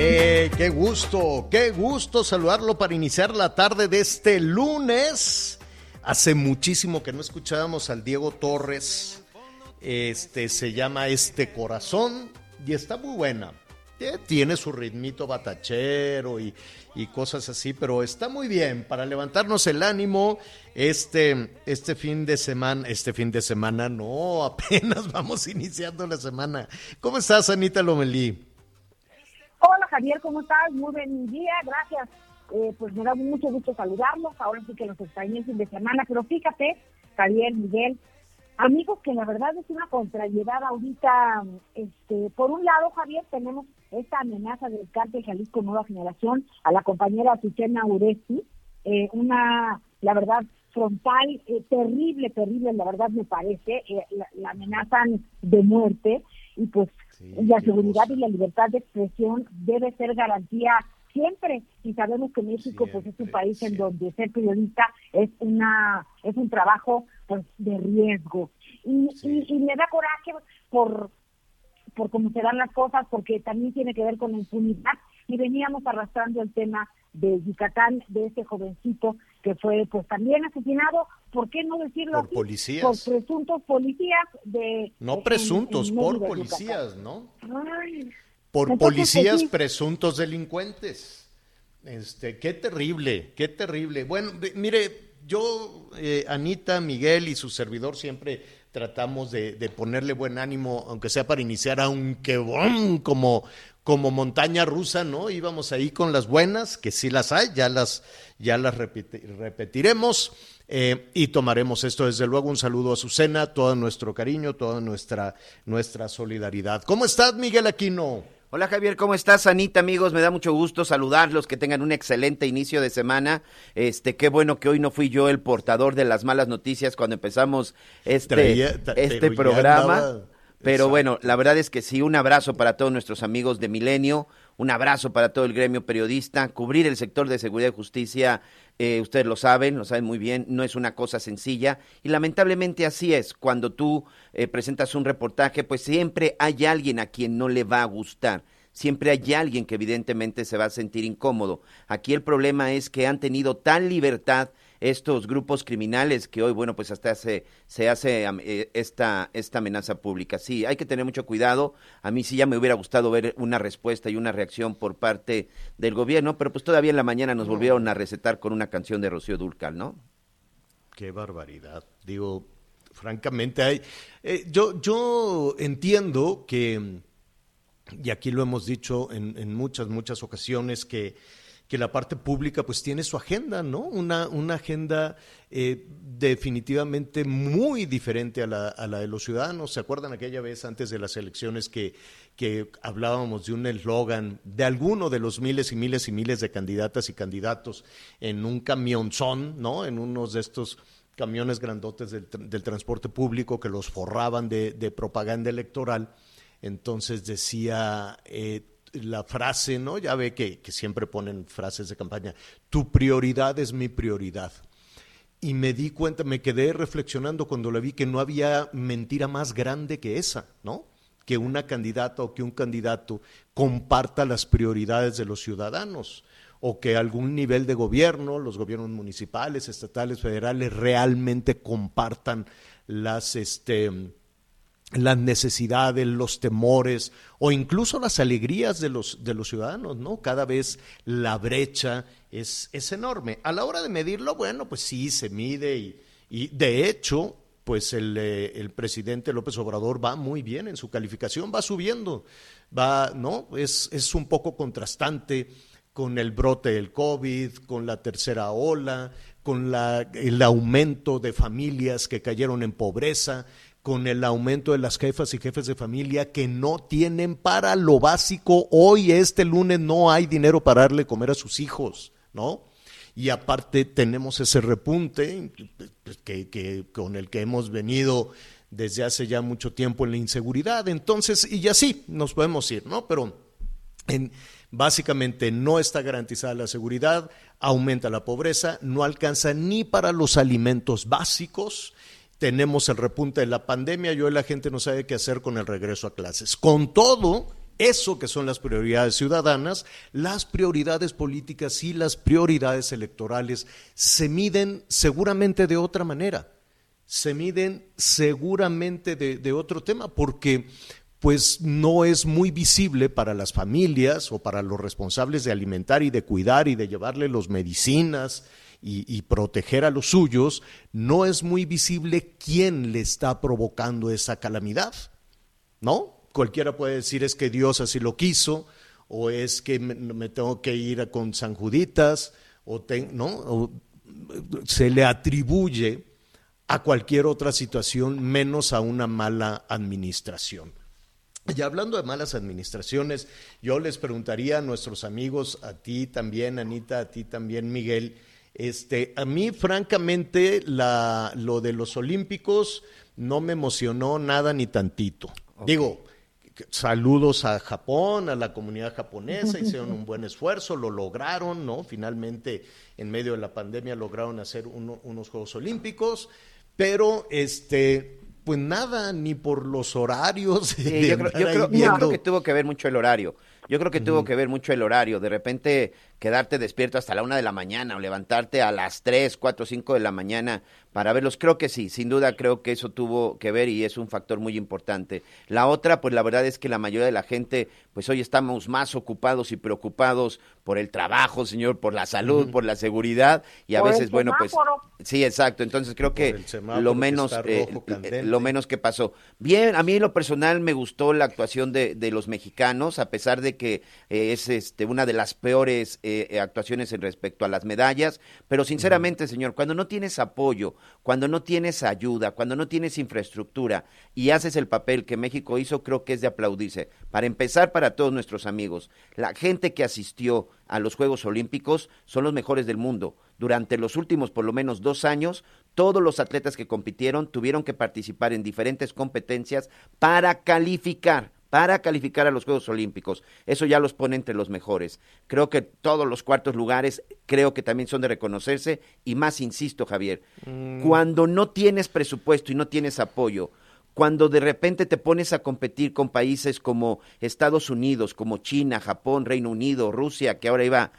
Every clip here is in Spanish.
Eh, qué gusto, qué gusto saludarlo para iniciar la tarde de este lunes. Hace muchísimo que no escuchábamos al Diego Torres. Este se llama Este Corazón y está muy buena. Eh, Tiene su ritmito batachero y, cosas así, pero está muy bien para levantarnos el ánimo este, este fin de semana. Este fin de semana, no, apenas vamos iniciando la semana. ¿Cómo estás, Anita Lomelí? Javier, ¿cómo estás? Muy buen día, gracias. Eh, pues me da mucho gusto saludarlos. Ahora sí que los extrañé el fin de semana, pero fíjate, Javier, Miguel, amigos, que la verdad es una contrariedad ahorita. Este, por un lado, Javier, tenemos esta amenaza del cártel Jalisco Nueva Generación a la compañera Susana Uresti, eh, una, la verdad, frontal, eh, terrible, terrible, la verdad me parece, la, la amenazan de muerte y pues la seguridad y la libertad de expresión debe ser garantía siempre. Y sabemos que México pues es un Siempre, país en donde ser periodista es una es un trabajo pues de riesgo. Y, Sí. y, y me da coraje por por cómo se dan las cosas porque también tiene que ver con la impunidad. Y veníamos arrastrando el tema de Yucatán de ese jovencito que fue pues también asesinado ¿por qué no decirlo Por así? policías. por presuntos policías de No presuntos, en por policías, ¿no? Ay, Por Entonces, policías pues, sí. presuntos delincuentes. Este, qué terrible, qué terrible. Bueno, mire, yo, eh, Anita, Miguel y su servidor siempre tratamos de, de ponerle buen ánimo, aunque sea para iniciar, aunque ¡bum! como como montaña rusa, ¿no? Íbamos ahí con las buenas, que sí las hay, ya las, ya las repetiremos eh, y tomaremos esto. Desde luego, un saludo a Azucena, todo nuestro cariño, toda nuestra, nuestra solidaridad. ¿Cómo estás, Miguel Aquino? Hola Javier, ¿cómo estás? Anita, amigos, me da mucho gusto saludarlos, que tengan un excelente inicio de semana. Este, qué bueno que hoy no fui yo el portador de las malas noticias cuando empezamos este, Traía- este programa. Pero Exacto. bueno, la verdad es que sí, un abrazo para todos nuestros amigos de Milenio, un abrazo para todo el gremio periodista. Cubrir el sector de seguridad y justicia, eh, ustedes lo saben, lo saben muy bien, no es una cosa sencilla. Y lamentablemente así es, cuando tú eh, presentas un reportaje, pues siempre hay alguien a quien no le va a gustar. Siempre hay alguien que evidentemente se va a sentir incómodo. Aquí el problema es que han tenido tal libertad estos grupos criminales que hoy, bueno, pues hasta se, se hace eh, esta, esta amenaza pública. Sí, hay que tener mucho cuidado. A mí sí ya me hubiera gustado ver una respuesta y una reacción por parte del gobierno, pero pues todavía en la mañana nos volvieron a recetar con una canción de Rocío Dúrcal, ¿no? Qué barbaridad. Digo, francamente, hay, eh, yo, yo entiendo que, y aquí lo hemos dicho en, en muchas, muchas ocasiones, que, que la parte pública pues tiene su agenda, ¿no? Una, una agenda eh, definitivamente muy diferente a la, a la de los ciudadanos. ¿Se acuerdan aquella vez antes de las elecciones que, que hablábamos de un eslogan de alguno de los miles y miles y miles de candidatas y candidatos en un camionzón, ¿no? En unos de estos camiones grandotes del, del transporte público que los forraban de, de propaganda electoral. Entonces decía eh, la frase, ¿no? Ya ve que, siempre ponen frases de campaña, tu prioridad es mi prioridad. Y me di cuenta, me quedé reflexionando cuando la vi que no había mentira más grande que esa, ¿no? Que una candidata o que un candidato comparta las prioridades de los ciudadanos. o que algún nivel de gobierno, los gobiernos municipales, estatales, federales, realmente compartan las, este, las necesidades, los temores o incluso las alegrías de los, de los ciudadanos, ¿no? Cada vez la brecha es, es enorme. A la hora de medirlo, bueno, pues sí, se mide y, y de hecho, pues el, eh, el, presidente López Obrador va muy bien en su calificación, va subiendo, va, ¿no? Es, es un poco contrastante con el brote del COVID, con la tercera ola, con la, el aumento de familias que cayeron en pobreza, con el aumento de las jefas y jefes de familia que no tienen para lo básico. Hoy, este lunes, no hay dinero para darle comer a sus hijos, ¿no? Y aparte tenemos ese repunte que, que, con el que hemos venido desde hace ya mucho tiempo en la inseguridad. Entonces, y así nos podemos ir, ¿no? Pero en, básicamente no está garantizada la seguridad, aumenta la pobreza, no alcanza ni para los alimentos básicos tenemos el repunte de la pandemia y hoy la gente no sabe qué hacer con el regreso a clases. Con todo, eso que son las prioridades ciudadanas, las prioridades políticas y las prioridades electorales se miden seguramente de otra manera, se miden seguramente de, otro tema, porque pues no es muy visible para las familias o para los responsables de alimentar y de cuidar y de llevarle los medicinas, y, proteger a los suyos, no es muy visible quién le está provocando esa calamidad, ¿no? Cualquiera puede decir es que Dios así lo quiso, o es que me, tengo que ir con San Juditas, o, ¿no? o se le atribuye a cualquier otra situación menos a una mala administración. Y hablando de malas administraciones, yo les preguntaría a nuestros amigos, a ti también, Anita, a ti también, Miguel, este, a mí, francamente, la, lo de los Olímpicos no me emocionó nada ni tantito. Okay. Digo, saludos a Japón, a la comunidad japonesa, hicieron un buen esfuerzo, lo lograron, ¿no? Finalmente, en medio de la pandemia, lograron hacer uno, unos Juegos Olímpicos, pero este, pues nada, ni por los horarios. Sí, yo, creo, yo, creo, yo creo que tuvo que ver mucho el horario. Yo creo que tuvo que ver mucho el horario. De repente quedarte despierto hasta la una de la mañana o levantarte a las tres, cuatro, cinco de la mañana para verlos. Creo que sí, sin duda creo que eso tuvo que ver y es un factor muy importante. La otra, pues la verdad es que la mayoría de la gente, pues hoy estamos más ocupados y preocupados por el trabajo, señor, por la salud, uh -huh. por la seguridad y a por veces, bueno, pues sí, exacto. Entonces creo que lo menos, eh, lo menos que pasó. Bien, a mí en lo personal me gustó la actuación de, de los mexicanos, a pesar de que eh, es este, una de las peores eh, actuaciones en respecto a las medallas, pero sinceramente, uh -huh. señor, cuando no tienes apoyo, cuando no tienes ayuda, cuando no tienes infraestructura y haces el papel que México hizo, creo que es de aplaudirse. Para empezar, para todos nuestros amigos, la gente que asistió a los Juegos Olímpicos son los mejores del mundo. Durante los últimos por lo menos dos años, todos los atletas que compitieron tuvieron que participar en diferentes competencias para calificar para calificar a los Juegos Olímpicos. Eso ya los pone entre los mejores. Creo que todos los cuartos lugares creo que también son de reconocerse y más insisto, Javier, mm. cuando no tienes presupuesto y no tienes apoyo, cuando de repente te pones a competir con países como Estados Unidos, como China, Japón, Reino Unido, Rusia, que ahora iba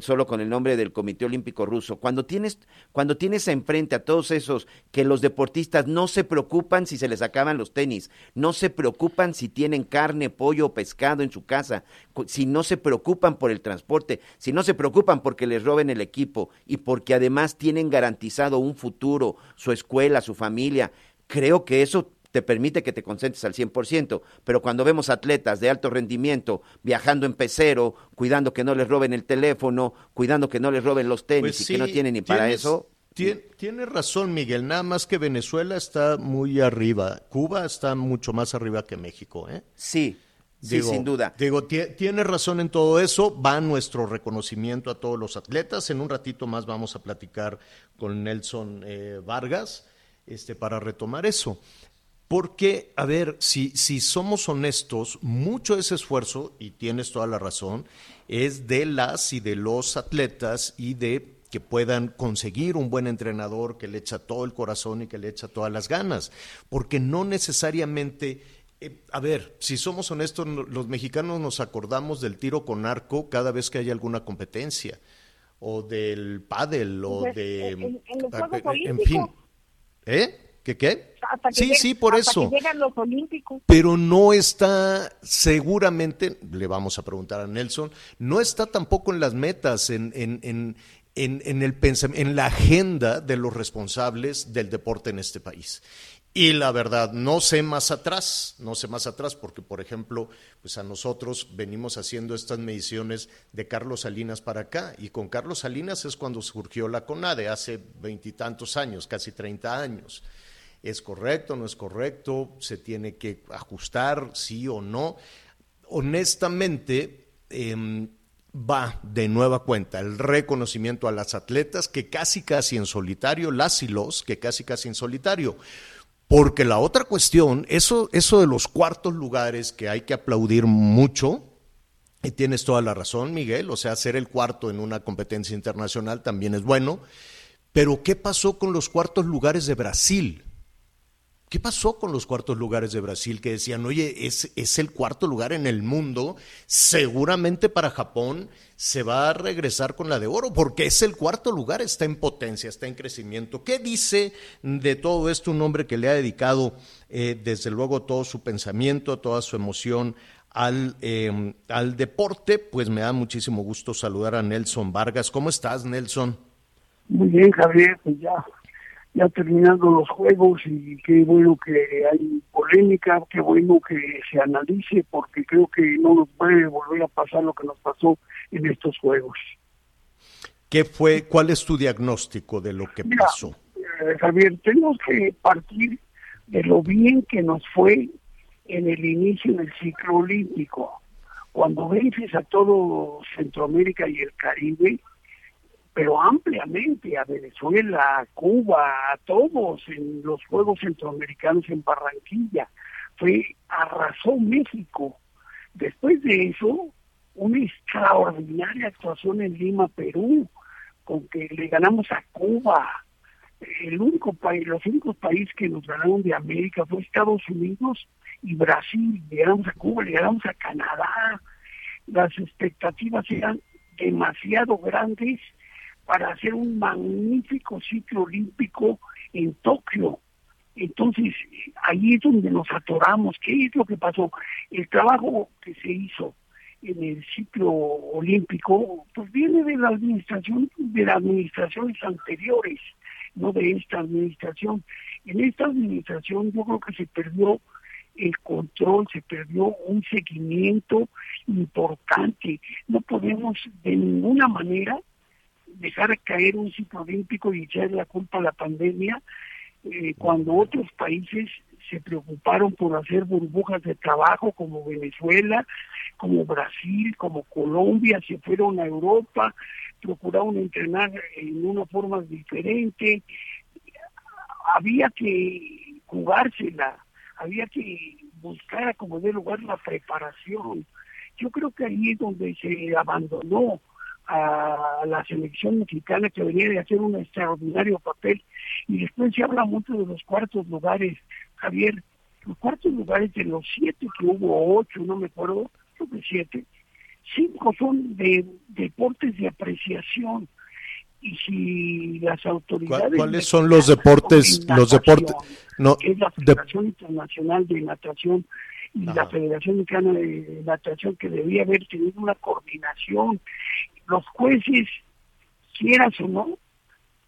solo con el nombre del Comité Olímpico Ruso. Cuando tienes, cuando tienes enfrente a todos esos que los deportistas no se preocupan si se les acaban los tenis, no se preocupan si tienen carne, pollo o pescado en su casa, si no se preocupan por el transporte, si no se preocupan porque les roben el equipo y porque además tienen garantizado un futuro, su escuela, su familia, creo que eso te permite que te concentres al 100%, pero cuando vemos atletas de alto rendimiento viajando en pecero, cuidando que no les roben el teléfono, cuidando que no les roben los tenis pues y que no tienen ni para tienes, eso. Tien, tiene razón, Miguel, nada más que Venezuela está muy arriba, Cuba está mucho más arriba que México, ¿eh? Sí, Digo, sí, sin duda. Digo, tiene razón en todo eso. Va nuestro reconocimiento a todos los atletas. En un ratito más vamos a platicar con Nelson eh, Vargas este, para retomar eso. Porque, a ver, si, si somos honestos, mucho de ese esfuerzo, y tienes toda la razón, es de las y de los atletas y de que puedan conseguir un buen entrenador que le echa todo el corazón y que le echa todas las ganas, porque no necesariamente Eh, a ver, si somos honestos, los mexicanos nos acordamos del tiro con arco cada vez que hay alguna competencia, o del pádel, o Pues, de... en- en los Juegos en Olímpicos. fin. ¿Eh? ¿Qué qué? Hasta que Sí, sí, por hasta eso. que llegan los olímpicos. Pero no está, seguramente, le vamos a preguntar a Nelson, no está tampoco en las metas, en, en, en, en, en el en la agenda de los responsables del deporte en este país. Y la verdad, no sé más atrás, no sé más atrás, porque por ejemplo, pues a nosotros venimos haciendo estas mediciones de Carlos Salinas para acá, y con Carlos Salinas es cuando surgió la CONADE, hace veintitantos años, casi 30 años. ¿Es correcto, no es correcto? ¿Se tiene que ajustar, sí o no? Honestamente, em, va de nueva cuenta el reconocimiento a las atletas que casi casi en solitario, las y los que casi casi en solitario. Porque la otra cuestión, eso, eso de los cuartos lugares que hay que aplaudir mucho, y tienes toda la razón, Miguel, o sea, ser el cuarto en una competencia internacional también es bueno, pero ¿qué pasó con los cuartos lugares de Brasil? ¿Qué pasó con los cuartos lugares de Brasil que decían, oye, es, es el cuarto lugar en el mundo, seguramente para Japón se va a regresar con la de oro, porque es el cuarto lugar, está en potencia, está en crecimiento. ¿Qué dice de todo esto un hombre que le ha dedicado, eh, desde luego, todo su pensamiento, toda su emoción al, eh, al deporte? Pues me da muchísimo gusto saludar a Nelson Vargas. ¿Cómo estás, Nelson? Muy bien, Javier, pues ya, ya terminando los juegos y qué bueno que hay polémica, qué bueno que se analice, porque creo que no nos puede volver a pasar lo que nos pasó en estos juegos. ¿Qué fue, cuál es tu diagnóstico de lo que Mira, pasó? eh, Javier, tenemos que partir de lo bien que nos fue en el inicio del ciclo olímpico. Cuando vences a todo Centroamérica y el Caribe, pero ampliamente a Venezuela, a Cuba, a todos en los Juegos Centroamericanos en Barranquilla. Fue, arrasó México. Después de eso, una extraordinaria actuación en Lima, Perú, con que le ganamos a Cuba. El único país, los únicos países que nos ganaron de América fue Estados Unidos y Brasil. Le ganamos a Cuba, le ganamos a Canadá. Las expectativas eran demasiado grandes para hacer un magnífico ciclo olímpico en Tokio. Entonces, ahí es donde nos atoramos. ¿Qué es lo que pasó? El trabajo que se hizo en el ciclo olímpico, pues viene de la administración, de las administraciones anteriores, no de esta administración. En esta administración yo creo que se perdió el control, se perdió un seguimiento importante. No podemos de ninguna manera dejar caer un ciclo olímpico y echar la culpa a la pandemia eh, cuando otros países se preocuparon por hacer burbujas de trabajo como Venezuela, como Brasil, como Colombia, se fueron a Europa, procuraron entrenar en una forma diferente. Había que jugársela, había que buscar como de lugar la preparación. Yo creo que ahí es donde se abandonó a la selección mexicana que venía de hacer un extraordinario papel. Y después se habla mucho de los cuartos lugares Javier. Los cuartos lugares de los siete que hubo ocho no me acuerdo creo que siete cinco son de deportes de apreciación. Y si las autoridades ¿Cuáles son los deportes los deportes no que es la de- Federación Internacional de Natación y la. Federación Mexicana de Natación que debía haber tenido una coordinación. Los jueces, quieras o no,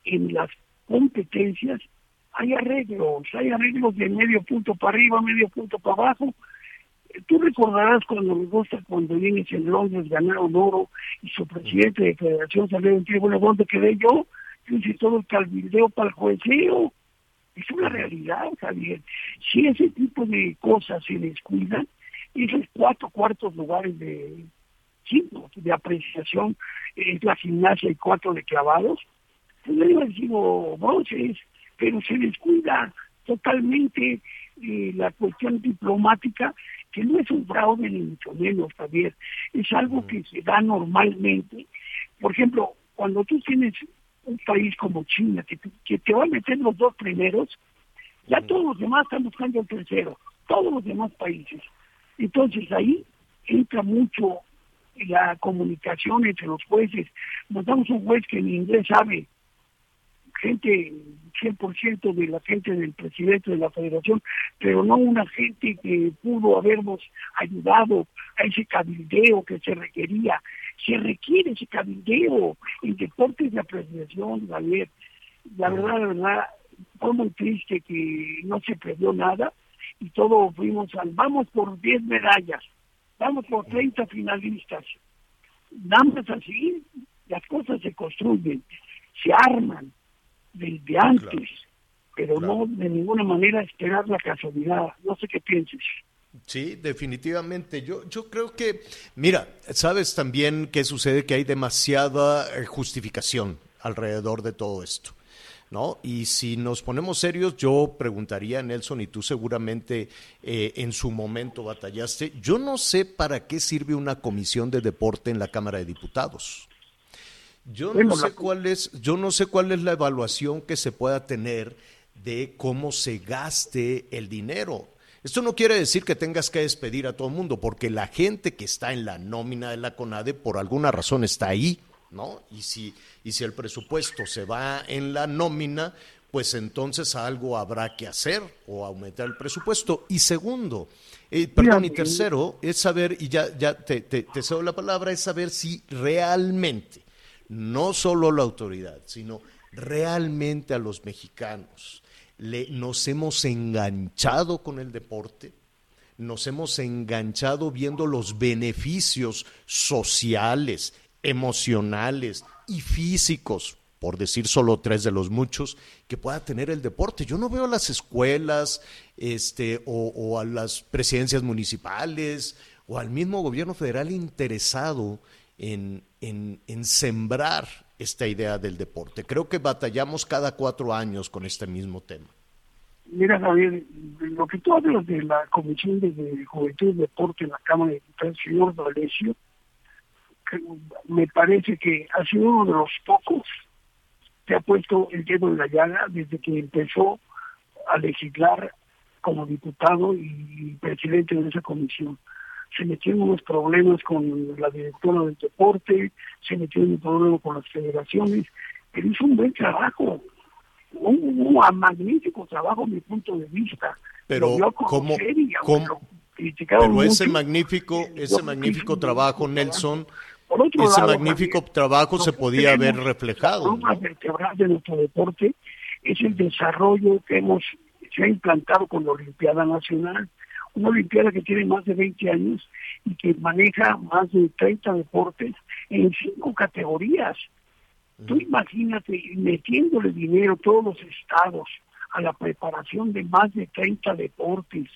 en las competencias hay arreglos, hay arreglos de medio punto para arriba, medio punto para abajo. Tú recordarás cuando me gusta cuando vienes en Londres ganaron oro y su presidente de federación salió en bueno, ¿dónde quedé yo? Yo hice todo el calvildeo para el jueceo. Es una realidad, Javier. Si ese tipo de cosas se descuidan, esos cuatro cuartos lugares de cinco de apreciación es la gimnasia y cuatro de clavados, pues le digo, bronces, pero se descuida totalmente eh, la cuestión diplomática, que no es un fraude ni mucho menos, Javier, es algo que se da normalmente. Por ejemplo, cuando tú tienes un país como China, que te, que te va a meter los dos primeros, ya todos los demás están buscando el tercero. todos los demás países. Entonces ahí entra mucho la comunicación entre los jueces. Notamos un juez que en inglés sabe, gente, 100% de la gente del presidente de la federación, pero no una gente que pudo habernos ayudado a ese cabildeo que se requería. Se requiere ese cabildeo en deportes de apreciación, Javier. La verdad, la verdad, fue muy triste que no se perdió nada y todo fuimos al, vamos por 10 medallas, vamos por 30 finalistas. Nada más así, las cosas se construyen, se arman desde antes, pero no de ninguna manera esperar la casualidad. No sé qué pienses. Sí, definitivamente. Yo, yo creo que, mira, sabes también qué sucede, que hay demasiada eh, justificación alrededor de todo esto. ¿No? Y si nos ponemos serios, yo preguntaría, Nelson, y tú seguramente eh, en su momento batallaste, yo no sé para qué sirve una comisión de deporte en la Cámara de Diputados. Yo no sé cuál es, yo no sé cuál es la evaluación que se pueda tener de cómo se gaste el dinero. Esto no quiere decir que tengas que despedir a todo el mundo, porque la gente que está en la nómina de la CONADE por alguna razón está ahí, ¿no? Y si, y si el presupuesto se va en la nómina, pues entonces algo habrá que hacer o aumentar el presupuesto. Y segundo, eh, perdón, y tercero, es saber, y ya, ya te, te, te cedo la palabra, es saber si realmente no solo la autoridad, sino realmente a los mexicanos. Nos hemos enganchado con el deporte, nos hemos enganchado viendo los beneficios sociales, emocionales y físicos, por decir solo tres de los muchos, que pueda tener el deporte. Yo no veo a las escuelas este, o a las presidencias municipales o al mismo gobierno federal interesado en, en, en, sembrar esta idea del deporte. Creo que batallamos cada cuatro años con este mismo tema. Mira, Javier, lo que tú hablas de la Comisión de, Juventud y Deporte en la Cámara de Diputados, señor D'Alessio, me parece que ha sido uno de los pocos que ha puesto el dedo en la llaga desde que empezó a legislar como diputado y presidente de esa comisión se metió en unos problemas con la directora del deporte, se metió en un problema con las federaciones, pero hizo un buen trabajo, un, un magnífico trabajo a mi punto de vista. Pero ¿cómo, cómo pero ese magnífico, ese magnífico trabajo, Nelson, ese lado, magnífico Javier, trabajo se podía haber reflejado. La columna vertebral de nuestro deporte es el desarrollo que hemos se ha implantado con la Olimpiada Nacional una Olimpiada que tiene más de 20 años y que maneja más de 30 deportes en cinco categorías. Tú imagínate metiéndole dinero todos los estados a la preparación de más de 30 deportes,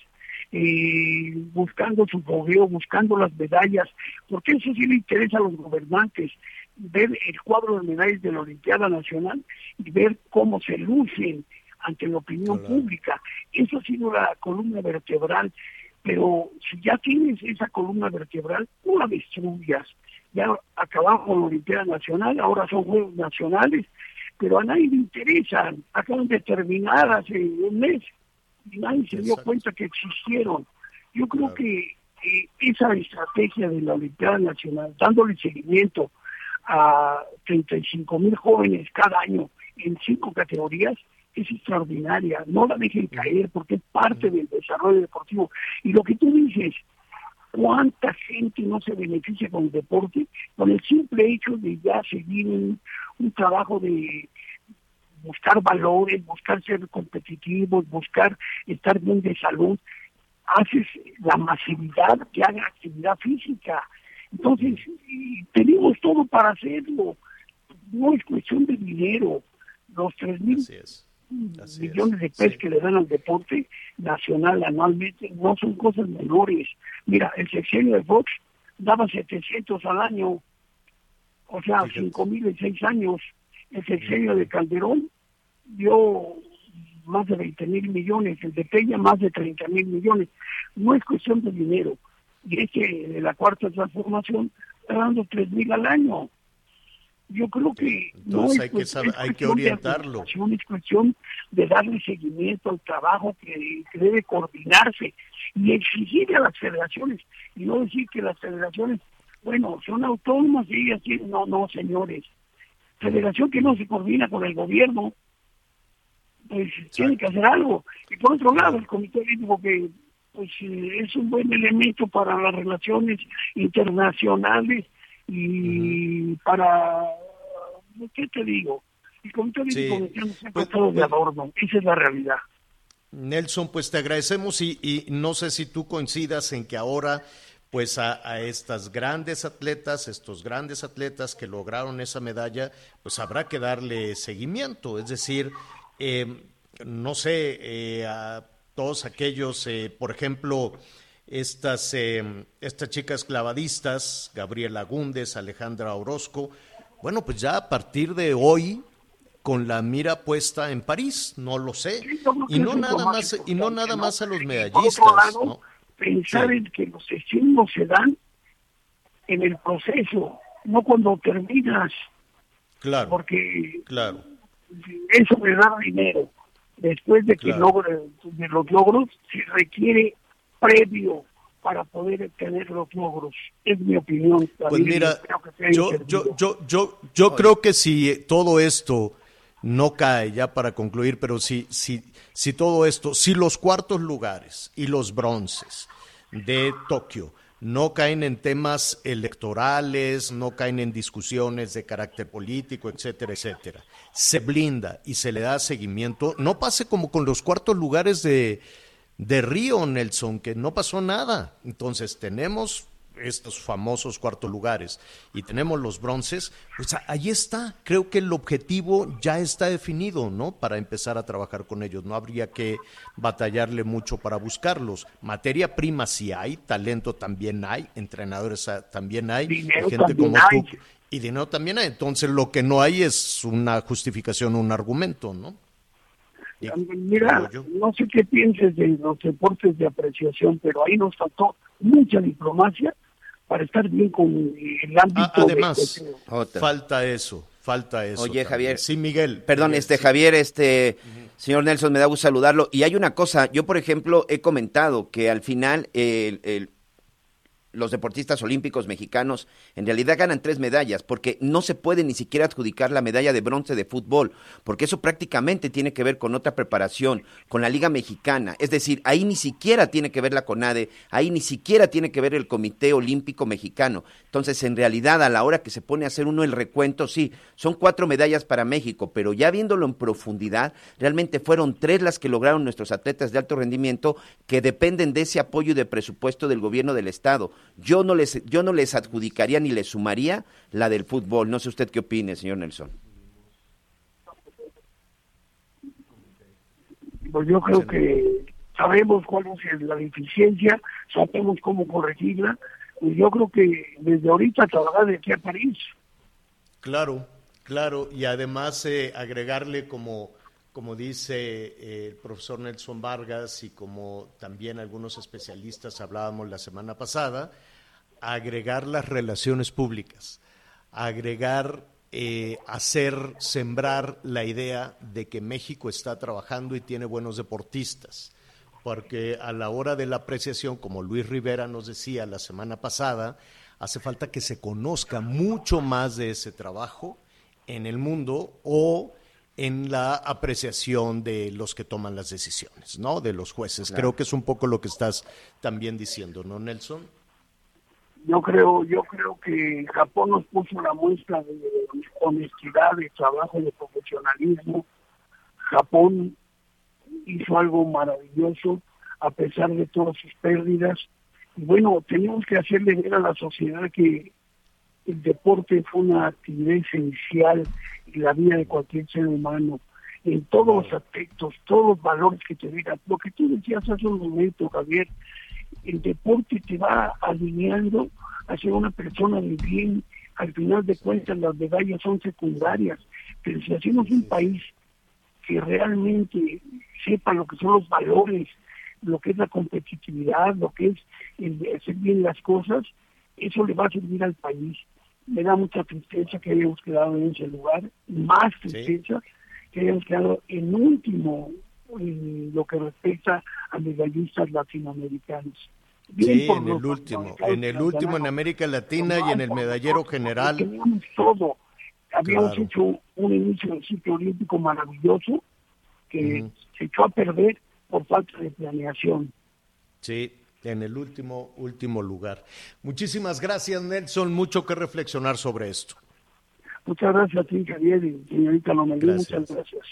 eh, buscando su fogueo, buscando las medallas, porque eso sí le interesa a los gobernantes, ver el cuadro de medallas de la Olimpiada Nacional y ver cómo se lucen ante la opinión claro. pública. Eso ha sido la columna vertebral, pero si ya tienes esa columna vertebral, no la destruyas. Ya acabamos con la Olimpiada Nacional, ahora son Juegos Nacionales, pero a nadie le interesan. Acaban de terminar hace un mes y nadie se dio Exacto. cuenta que existieron. Yo creo claro. que eh, esa estrategia de la Olimpiada Nacional, dándole seguimiento a 35 mil jóvenes cada año en cinco categorías, es extraordinaria, no la dejen caer porque es parte del desarrollo deportivo. Y lo que tú dices, cuánta gente no se beneficia con el deporte, con el simple hecho de ya seguir un, un trabajo de buscar valores, buscar ser competitivos, buscar estar bien de salud, haces la masividad que haga actividad física. Entonces, tenemos todo para hacerlo. No es cuestión de dinero. Los tres mil Así millones es. de pesos sí. que le dan al deporte nacional anualmente no son cosas menores. Mira, el sexenio de Fox daba 700 al año, o sea, Fíjate. 5 mil en seis años. El sexenio de Calderón dio más de 20 mil millones, el de Peña más de 30 mil millones. No es cuestión de dinero. Y es que de la cuarta transformación está dando 3 mil al año. Yo creo que no Entonces es hay que saber- es hay que orientarlo. es cuestión de darle seguimiento al trabajo que, que debe coordinarse y exigir a las federaciones y no decir que las federaciones, bueno, son autónomas y ellas tienen, no, no, señores, federación que no se coordina con el gobierno, pues tiene que hacer algo. Y por otro lado, el Comité Olímpico que pues eh, es un buen elemento para las relaciones internacionales y para, ¿qué te digo? El Comité Olímpico Sí. Mexicano se ha Pues, tratado de pues, adorno, esa es la realidad. Nelson, pues te agradecemos y, y no sé si tú coincidas en que ahora, pues a, a estas grandes atletas, estos grandes atletas que lograron esa medalla, pues habrá que darle seguimiento. Es decir, eh, no sé, eh, a todos aquellos, eh, por ejemplo, estas, eh, estas chicas clavadistas, Gabriela Gúndez, Alejandra Orozco, bueno, pues ya a partir de hoy, con la mira puesta en París, no lo sé. Y no nada más y no nada más a los medallistas, lado, ¿no? pensar Sí. en que los estímulos se dan en el proceso, no cuando terminas, Claro, porque claro. eso me da dinero. Después de que Claro. logre de los logros, se requiere previo para poder tener los logros. Es mi opinión. Pues David, mira, que yo, yo, yo, yo, yo creo que si todo esto no cae, ya para concluir, pero si, si, si todo esto, si los cuartos lugares y los bronces de Tokio no caen en temas electorales, no caen en discusiones de carácter político, etcétera, etcétera, se blinda y se le da seguimiento, no pase como con los cuartos lugares de, de Río, Nelson, que no pasó nada. Entonces tenemos estos famosos cuartos lugares y tenemos los bronces, pues ahí está. Creo que el objetivo ya está definido, ¿no? Para empezar a trabajar con ellos. No habría que batallarle mucho para buscarlos. Materia prima sí hay, talento también hay, entrenadores ah, también hay, Dinero gente también como hay. tú. Y dinero también hay. Entonces lo que no hay es una justificación, un argumento, ¿no? Mira, no sé qué pienses de los deportes de apreciación, pero ahí nos faltó mucha diplomacia para estar bien con el ámbito Ah, además, de Otra. falta eso, falta eso. Oye, también. Javier. Sí, Miguel. Perdón, Miguel, este sí. Javier, este señor Nelson, me da gusto saludarlo. Y hay una cosa, yo por ejemplo he comentado que al final el- el- los deportistas olímpicos mexicanos en realidad ganan tres medallas, porque no se puede ni siquiera adjudicar la medalla de bronce de fútbol, porque eso prácticamente tiene que ver con otra preparación, con la Liga Mexicana. Es decir, ahí ni siquiera tiene que ver la CONADE, ahí ni siquiera tiene que ver el Comité Olímpico Mexicano. Entonces, en realidad, a la hora que se pone a hacer uno el recuento, sí, son cuatro medallas para México, pero ya viéndolo en profundidad, realmente fueron tres las que lograron nuestros atletas de alto rendimiento que dependen de ese apoyo y de presupuesto del gobierno del Estado. Yo no les, yo no les adjudicaría ni les sumaría la del fútbol. No sé usted qué opine, señor Nelson. Pues yo creo que sabemos cuál es la deficiencia, sabemos cómo corregirla, y yo creo que desde ahorita trabajar de aquí a París. Claro, claro, y además eh, agregarle como, como dice eh, el profesor Nelson Vargas y como también algunos especialistas hablábamos la semana pasada, agregar las relaciones públicas, agregar, eh, hacer, sembrar la idea de que México está trabajando y tiene buenos deportistas. Porque a la hora de la apreciación, como Luis Rivera nos decía la semana pasada, hace falta que se conozca mucho más de ese trabajo en el mundo o en la apreciación de los que toman las decisiones, ¿no? De los jueces. Creo que es un poco lo que estás también diciendo, ¿no, Nelson? Yo creo, yo creo que Japón nos puso una muestra de honestidad, de trabajo, de profesionalismo. Japón hizo algo maravilloso a pesar de todas sus pérdidas. Y bueno, tenemos que hacerle ver a la sociedad que el deporte fue una actividad esencial en la vida de cualquier ser humano, en todos los aspectos, todos los valores que te digan. Lo que tú decías hace un momento, Javier, el deporte te va alineando a ser una persona de bien. Al final de cuentas, las medallas son secundarias, pero si hacemos un país que realmente sepa lo que son los valores, lo que es la competitividad, lo que es el hacer bien las cosas, eso le va a servir al país. Me da mucha tristeza que hayamos quedado en ese lugar, más tristeza que hayamos quedado en último en lo que respecta a medallistas latinoamericanos. Bien Sí, en el último, en el último en. América Latina y en el medallero general. Teníamos todo. Habíamos Claro. hecho un inicio del ciclo olímpico maravilloso que Ujú. se echó a perder por falta de planeación. Sí, en el último, último lugar. Muchísimas gracias, Nelson. Mucho que reflexionar sobre esto. Muchas gracias a ti, Javier, y señorita Lomelí, Gracias. muchas gracias.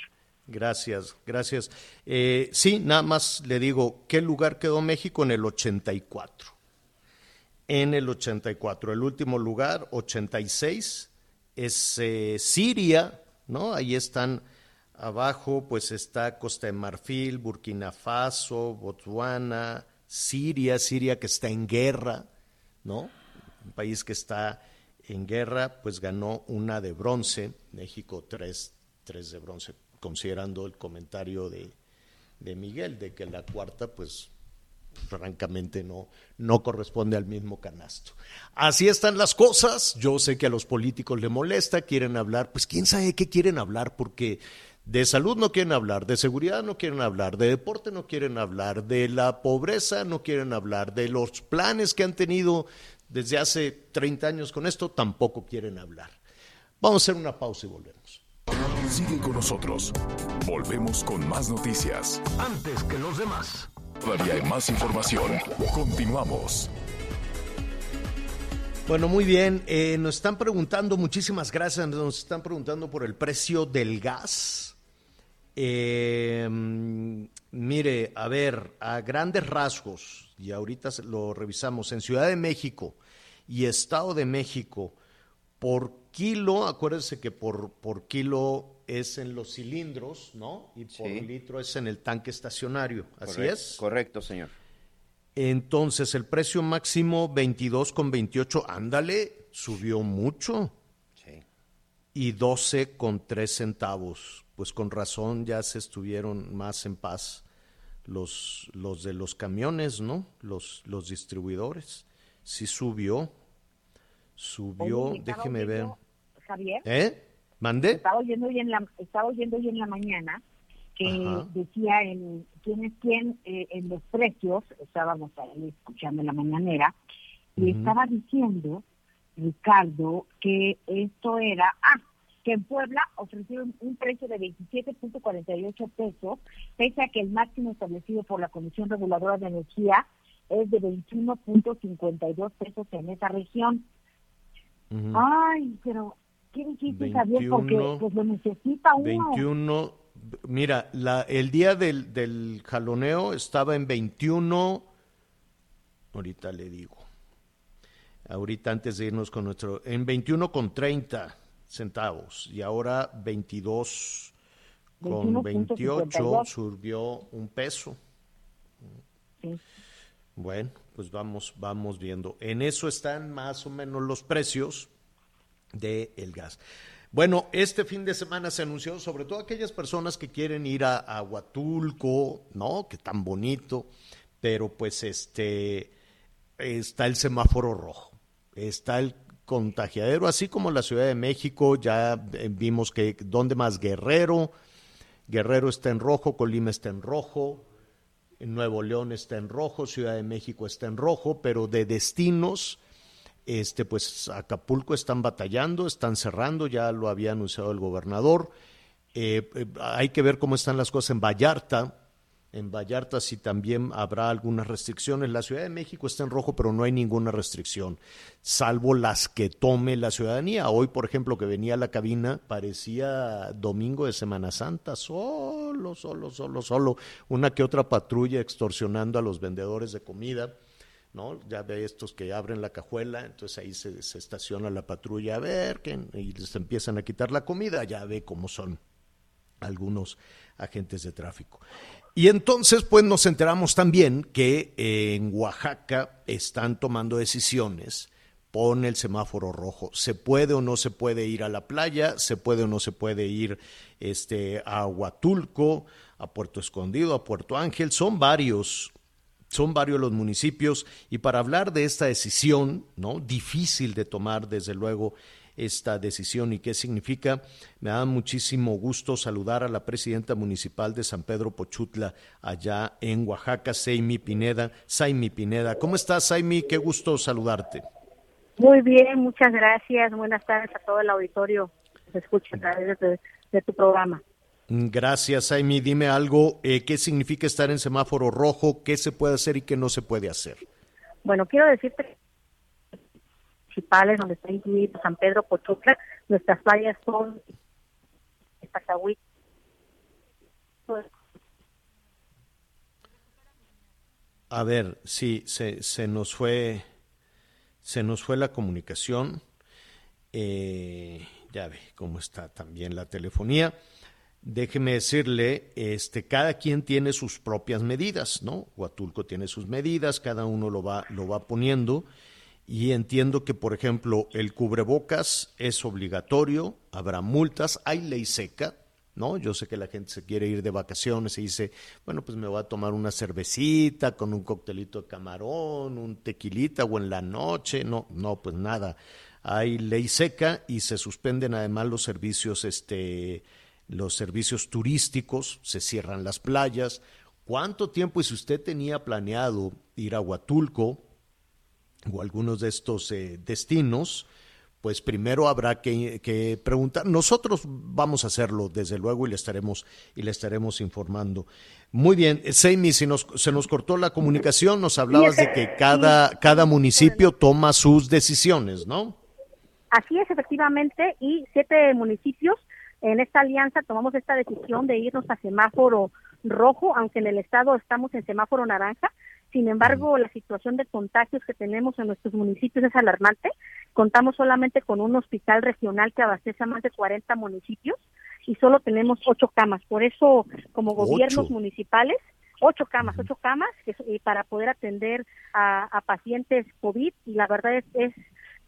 Gracias, gracias. Eh, sí, nada más le digo, ¿qué lugar quedó México en el 84? En el 84, el último lugar, 86, es eh, Siria, ¿no? Ahí están abajo, pues está Costa de Marfil, Burkina Faso, Botswana, Siria, Siria que está en guerra, ¿no? Un país que está en guerra, pues ganó una de bronce, México tres, tres de bronce, considerando el comentario de, de Miguel, de que la cuarta, pues francamente no, no corresponde al mismo canasto. Así están las cosas. Yo sé que a los políticos le molesta, quieren hablar, pues quién sabe qué quieren hablar, porque de salud no quieren hablar, de seguridad no quieren hablar, de deporte no quieren hablar, de la pobreza no quieren hablar, de los planes que han tenido desde hace 30 años con esto tampoco quieren hablar. Vamos a hacer una pausa y volvemos. Sigue con nosotros. Volvemos con más noticias. Antes que los demás. Todavía hay más información. Continuamos. Bueno, muy bien. Eh, nos están preguntando, muchísimas gracias, nos están preguntando por el precio del gas. Eh, mire, a ver, a grandes rasgos, y ahorita lo revisamos, en Ciudad de México y Estado de México, por kilo, acuérdense que por, por kilo es en los cilindros, ¿no? Y por Sí. litro es en el tanque estacionario, ¿así Correcto, es? Correcto, señor. Entonces, el precio máximo 22,28, ándale, subió mucho. Y 12 con 3 centavos. Pues con razón ya se estuvieron más en paz los, los de los camiones, ¿no? Los, los distribuidores. Sí subió. Subió, Oye, déjeme ver. Javier, ¿Eh? ¿Mandé? estaba oyendo hoy en la, estaba oyendo hoy en la mañana que Ajá. decía en quién es quién eh, en los precios, estábamos ahí escuchando la mañanera, y estaba diciendo, Ricardo, que esto era, ah, que en Puebla ofrecieron un precio de 27.48 pesos, pese a que el máximo establecido por la Comisión Reguladora de Energía es de 21.52 pesos en esa región. Ay, pero qué difícil, Javier, porque 21, pues lo necesita uno. 21, mira, la, el día del, del jaloneo estaba en 21, ahorita le digo, ahorita antes de irnos con nuestro, en 21 con 30 centavos y ahora 22 con 28 21.52. subió un peso. Sí. Bueno, pues vamos, vamos viendo. En eso están más o menos los precios del gas. Bueno, este fin de semana se anunció, sobre todo aquellas personas que quieren ir a, a Huatulco, ¿no? Que tan bonito, pero pues este está el semáforo rojo, está el contagiadero, así como la Ciudad de México, ya eh, vimos que donde más Guerrero, Guerrero está en rojo, Colima está en rojo, Nuevo León está en rojo, Ciudad de México está en rojo, pero de destinos, este, pues Acapulco están batallando, están cerrando, ya lo había anunciado el gobernador. Eh, eh, hay que ver cómo están las cosas en Vallarta. En Vallarta sí también habrá algunas restricciones. La Ciudad de México está en rojo, pero no hay ninguna restricción, salvo las que tome la ciudadanía. Hoy, por ejemplo, que venía a la cabina, parecía domingo de Semana Santa, solo, solo, solo, solo, una que otra patrulla extorsionando a los vendedores de comida. ¿no? Ya ve estos que abren la cajuela, entonces ahí se, se estaciona la patrulla a ver, que, y les empiezan a quitar la comida, ya ve cómo son algunos agentes de tráfico. Y entonces, pues nos enteramos también que eh, en Oaxaca están tomando decisiones, pone el semáforo rojo, se puede o no se puede ir a la playa, se puede o no se puede ir este, a Huatulco, a Puerto Escondido, a Puerto Ángel, son varios son varios los municipios. Y para hablar de esta decisión, ¿no? Difícil de tomar, desde luego, esta decisión y qué significa. Me da muchísimo gusto saludar a la presidenta municipal de San Pedro Pochutla, allá en Oaxaca, Saimi Pineda. Saimi Pineda, ¿cómo estás, Saimi? Qué gusto saludarte. Muy bien, muchas gracias. Buenas tardes a todo el auditorio que se escucha a través de, de tu programa. Gracias, Saimi. Dime algo, eh, ¿qué significa estar en semáforo rojo? ¿Qué se puede hacer y qué no se puede hacer? Bueno, quiero decirte que donde está incluido San Pedro Pochutla, nuestras playas son. A ver, sí, se, se nos fue, se nos fue la comunicación. Eh, ya ve cómo está también la telefonía. Déjeme decirle, este, cada quien tiene sus propias medidas, ¿no? Huatulco tiene sus medidas, cada uno lo va, lo va poniendo. Y entiendo que, por ejemplo, el cubrebocas es obligatorio, habrá multas, hay ley seca, ¿no? Yo sé que la gente se quiere ir de vacaciones y dice, bueno, pues me voy a tomar una cervecita con un coctelito de camarón, un tequilita o en la noche. No, no, pues nada. Hay ley seca y se suspenden además los servicios, este, los servicios turísticos, se cierran las playas. ¿Cuánto tiempo, y si usted tenía planeado ir a Huatulco o algunos de estos eh, destinos, pues primero habrá que, que, preguntar. Nosotros vamos a hacerlo, desde luego, y le estaremos, y le estaremos informando. Muy bien, Seimi, si nos, se nos cortó la comunicación, nos hablabas de que cada, cada municipio toma sus decisiones, ¿no? Así es, efectivamente, y siete municipios en esta alianza tomamos esta decisión de irnos a semáforo rojo, aunque en el estado estamos en semáforo naranja. Sin embargo, la situación de contagios que tenemos en nuestros municipios es alarmante. Contamos solamente con un hospital regional que abastece a más de 40 municipios y solo tenemos ocho camas. Por eso, como gobiernos Ocho. municipales, ocho camas, ocho camas que, y para poder atender a, a pacientes COVID y la verdad es, es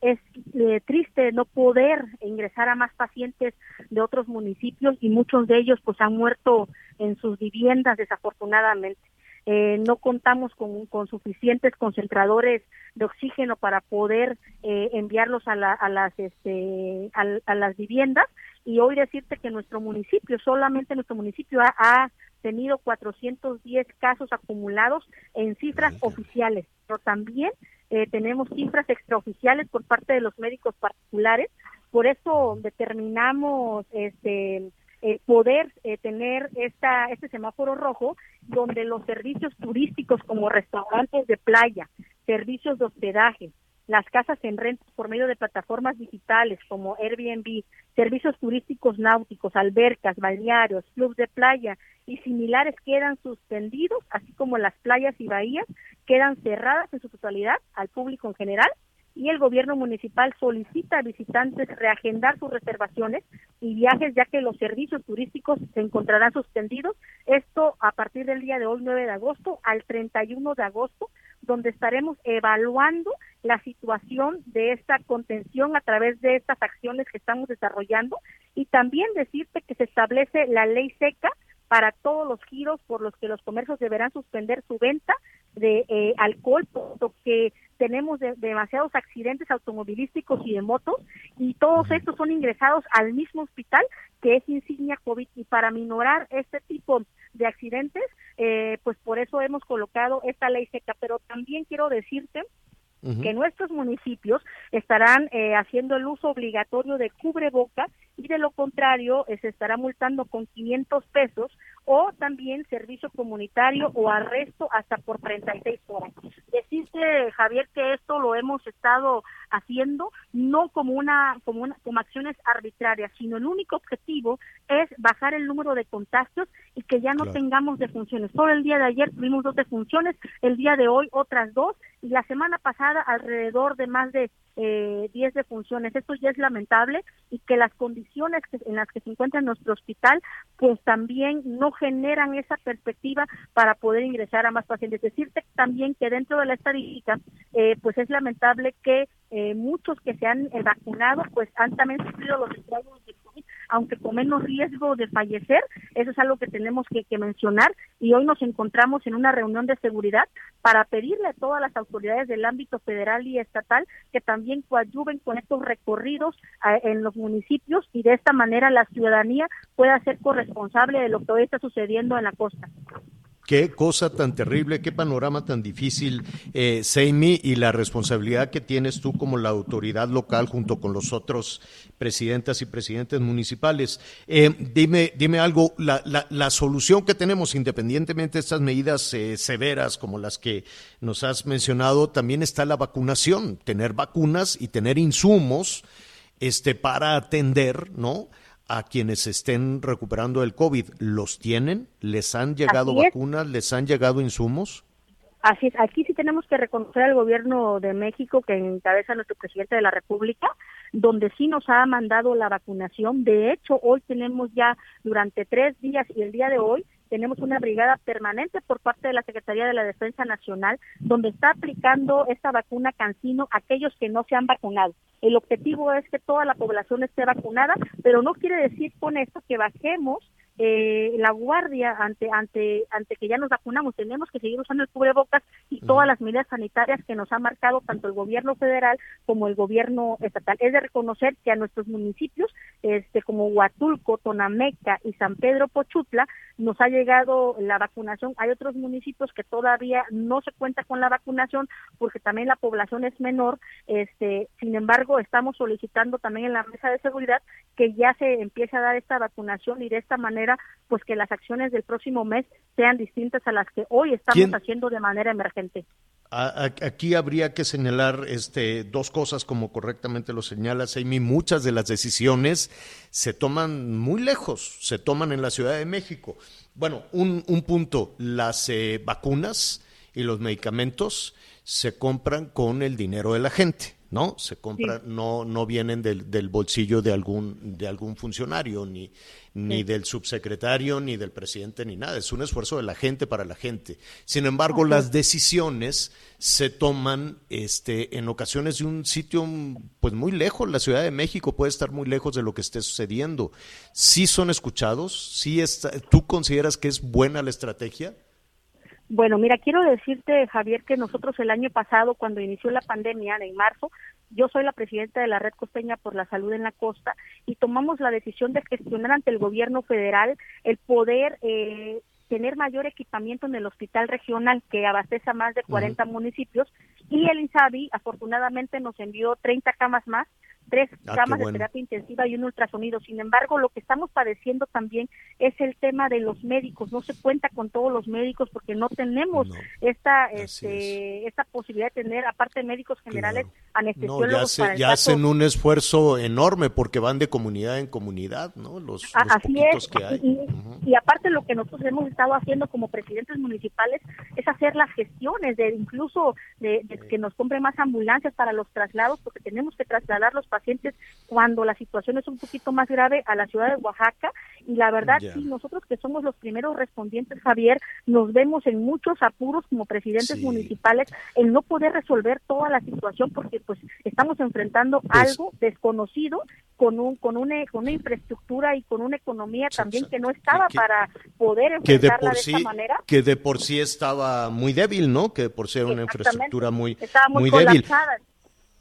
es eh, triste no poder ingresar a más pacientes de otros municipios y muchos de ellos pues han muerto en sus viviendas desafortunadamente. Eh, no contamos con, con, suficientes concentradores de oxígeno para poder eh, enviarlos a, la, a las este, a, a, las viviendas. Y hoy decirte que nuestro municipio solamente nuestro municipio ha, ha tenido 410 casos acumulados en cifras oficiales pero también eh, tenemos cifras extraoficiales por parte de los médicos particulares, por eso determinamos este eh, poder eh, tener esta este semáforo rojo donde los servicios turísticos como restaurantes de playa, servicios de hospedaje, las casas en renta por medio de plataformas digitales como Airbnb, servicios turísticos náuticos, albercas, balnearios, clubs de playa y similares quedan suspendidos, así como las playas y bahías quedan cerradas en su totalidad al público en general y el gobierno municipal solicita a visitantes reagendar sus reservaciones y viajes ya que los servicios turísticos se encontrarán suspendidos. Esto a partir del día de hoy 9 de agosto al 31 de agosto, donde estaremos evaluando la situación de esta contención a través de estas acciones que estamos desarrollando y también decirte que se establece la ley seca para todos los giros por los que los comercios deberán suspender su venta de eh, alcohol, puesto que tenemos de, demasiados accidentes automovilísticos y de motos y todos estos son ingresados al mismo hospital que es insignia COVID. Y para minorar este tipo de accidentes, eh, pues por eso hemos colocado esta ley seca, pero también quiero decirte que nuestros municipios estarán eh, haciendo el uso obligatorio de cubreboca y de lo contrario eh, se estará multando con 500 pesos o también servicio comunitario o arresto hasta por 36 horas. Decirte, Javier, que esto lo hemos estado haciendo no como una, como una como acciones arbitrarias, sino el único objetivo es bajar el número de contagios y que ya no claro. tengamos defunciones. Solo el día de ayer tuvimos dos defunciones, el día de hoy otras dos y la semana pasada alrededor de más de eh, 10 defunciones. Esto ya es lamentable y que las condiciones en las que se encuentra nuestro hospital pues también no generan esa perspectiva para poder ingresar a más pacientes. Decirte también que dentro de la estadística eh, pues es lamentable que eh, muchos que se han vacunado pues han también sufrido los estragos de aunque con menos riesgo de fallecer. Eso es algo que tenemos que, mencionar y hoy nos encontramos en una reunión de seguridad para pedirle a todas las autoridades del ámbito federal y estatal que también coadyuven con estos recorridos en los municipios y de esta manera la ciudadanía pueda ser corresponsable de lo que hoy está sucediendo en la costa. Qué cosa tan terrible, qué panorama tan difícil, eh, Seimi, y la responsabilidad que tienes tú como la autoridad local junto con los otros presidentas y presidentes municipales. Eh, dime, dime algo, la, la, la, solución que tenemos, independientemente de estas medidas eh, severas como las que nos has mencionado, también está la vacunación, tener vacunas y tener insumos este, para atender, ¿no? A quienes estén recuperando el COVID, ¿los tienen? ¿Les han llegado vacunas? ¿Les han llegado insumos? Así es, aquí sí tenemos que reconocer al gobierno de México que encabeza nuestro presidente de la República, donde sí nos ha mandado la vacunación. De hecho, hoy tenemos ya durante tres días y el día de hoy tenemos una brigada permanente por parte de la Secretaría de la Defensa Nacional, donde está aplicando esta vacuna Cancino a aquellos que no se han vacunado. El objetivo es que toda la población esté vacunada, pero no quiere decir con esto que bajemos eh, la guardia ante ante ante que ya nos vacunamos tenemos que seguir usando el cubrebocas y todas las medidas sanitarias que nos ha marcado tanto el gobierno federal como el gobierno estatal. Es de reconocer que a nuestros municipios este como Huatulco Tonameca y San Pedro Pochutla nos ha llegado la vacunación. Hay otros municipios que todavía no se cuenta con la vacunación porque también la población es menor este sin embargo estamos solicitando también en la mesa de seguridad que ya se empiece a dar esta vacunación y de esta manera pues que las acciones del próximo mes sean distintas a las que hoy estamos ¿Quién? haciendo de manera emergente. Aquí habría que señalar este, dos cosas, como correctamente lo señalas, Amy. Muchas de las decisiones se toman muy lejos, se toman en la Ciudad de México. Bueno, un, un punto, las eh, vacunas y los medicamentos se compran con el dinero de la gente, ¿no? Se compran, no, no vienen del, del bolsillo de algún, de algún funcionario, ni, ni Sí. del subsecretario, ni del presidente, ni nada. Es un esfuerzo de la gente para la gente. Sin embargo, Ajá. las decisiones se toman este, en ocasiones de un sitio pues muy lejos. La Ciudad de México puede estar muy lejos de lo que esté sucediendo. ¿Sí son escuchados? ¿Sí está, ¿Tú consideras que es buena la estrategia? Bueno, mira, quiero decirte, Javier, que nosotros el año pasado, cuando inició la pandemia, en marzo, yo soy la presidenta de la Red Costeña por la Salud en la Costa y tomamos la decisión de gestionar ante el gobierno federal el poder eh, tener mayor equipamiento en el hospital regional que abastece a más de 40 municipios y el INSABI afortunadamente nos envió 30 camas más tres Ah, camas bueno. de terapia intensiva y un ultrasonido. Sin embargo, lo que estamos padeciendo también es el tema de los médicos. No se cuenta con todos los médicos porque no tenemos esta este, esta posibilidad de tener, aparte de médicos generales, anestesiólogos ya, se- para el ya hacen un esfuerzo enorme porque van de comunidad en comunidad, ¿no? Los, los Así es, que hay. y, y aparte lo que nosotros hemos estado haciendo como presidentes municipales es hacer las gestiones, de incluso de, de que nos compren más ambulancias para los traslados, porque tenemos que trasladar los pacientes cuando la situación es un poquito más grave a la ciudad de Oaxaca, y la verdad sí, nosotros que somos los primeros respondientes, Javier, nos vemos en muchos apuros como presidentes Sí. municipales en no poder resolver toda la situación porque pues estamos enfrentando Pues algo desconocido con un con una con una infraestructura y con una economía también que no estaba que- para poder de enfrentarla de sí esta manera. que de por sí estaba muy débil, ¿no? Que de por sí era una infraestructura muy Estaba muy, muy débil.